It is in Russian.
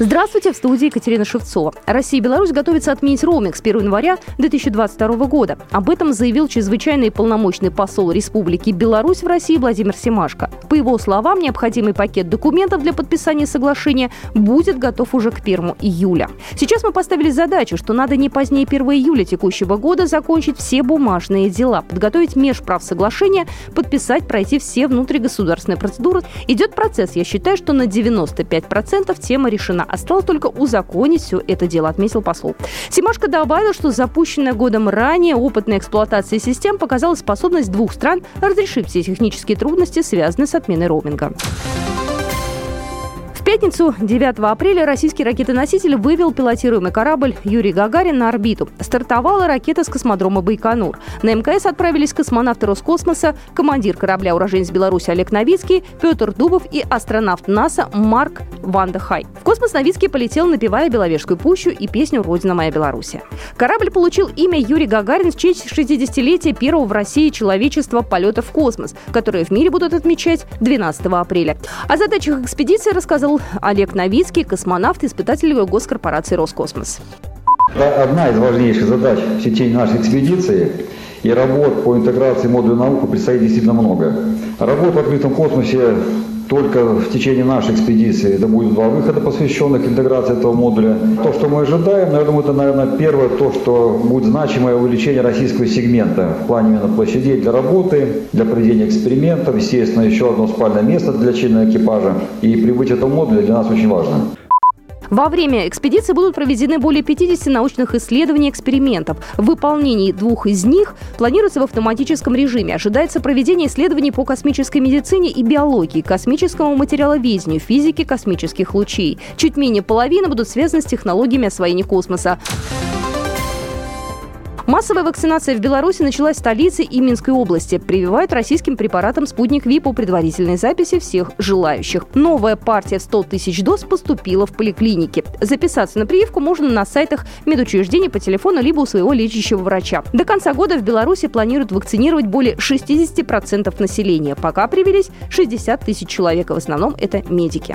Здравствуйте, в студии Екатерина Шевцова. Россия и Беларусь готовятся отменить роуминг с 1 января 2022 года. Об этом заявил чрезвычайный полномочный посол Республики Беларусь в России Владимир Семашко. По его словам, необходимый пакет документов для подписания соглашения будет готов уже к 1 июля. Сейчас мы поставили задачу, что надо не позднее 1 июля текущего года закончить все бумажные дела, подготовить межправ соглашения, подписать, пройти все внутригосударственные процедуры. Идет процесс. Я считаю, что на 95% тема решена. Осталось только узаконить все это дело, отметил посол. Симашко добавил, что запущенная годом ранее опытная эксплуатация систем показала способность двух стран разрешить все технические трудности, связанные с отменой роуминга пятницу, 9 апреля, российский ракетоноситель вывел пилотируемый корабль Юрий Гагарин на орбиту. Стартовала ракета с космодрома Байконур. На МКС отправились космонавты Роскосмоса, командир корабля уроженец Беларуси Олег Новицкий, Петр Дубов и астронавт НАСА Марк Ванда Хай. В космос Новицкий полетел, напевая Беловежскую пущу и песню «Родина моя Беларусь». Корабль получил имя Юрий Гагарин в честь 60-летия первого в России человечества полета в космос, которые в мире будут отмечать 12 апреля. О задачах экспедиции рассказал Олег Новицкий, космонавт, испытатель госкорпорации «Роскосмос». Одна из важнейших задач в течение нашей экспедиции и работ по интеграции модуля науки предстоит действительно много. Работ в открытом космосе только в течение нашей экспедиции это будет два выхода, посвященных интеграции этого модуля. То, что мы ожидаем, я думаю, это, наверное, первое, то, что будет значимое увеличение российского сегмента в плане именно площадей для работы, для проведения экспериментов, естественно, еще одно спальное место для члена экипажа. И прибытие этого модуля для нас очень важно. Во время экспедиции будут проведены более 50 научных исследований и экспериментов. Выполнении двух из них планируется в автоматическом режиме. Ожидается проведение исследований по космической медицине и биологии, космическому материаловедению, физике космических лучей. Чуть менее половины будут связаны с технологиями освоения космоса. Массовая вакцинация в Беларуси началась в столице и Минской области. Прививают российским препаратом «Спутник Ви» по предварительной записи всех желающих. Новая партия в 100 тысяч доз поступила в поликлинике. Записаться на прививку можно на сайтах медучреждений по телефону либо у своего лечащего врача. До конца года в Беларуси планируют вакцинировать более 60% населения. Пока привились 60 тысяч человек, в основном это медики.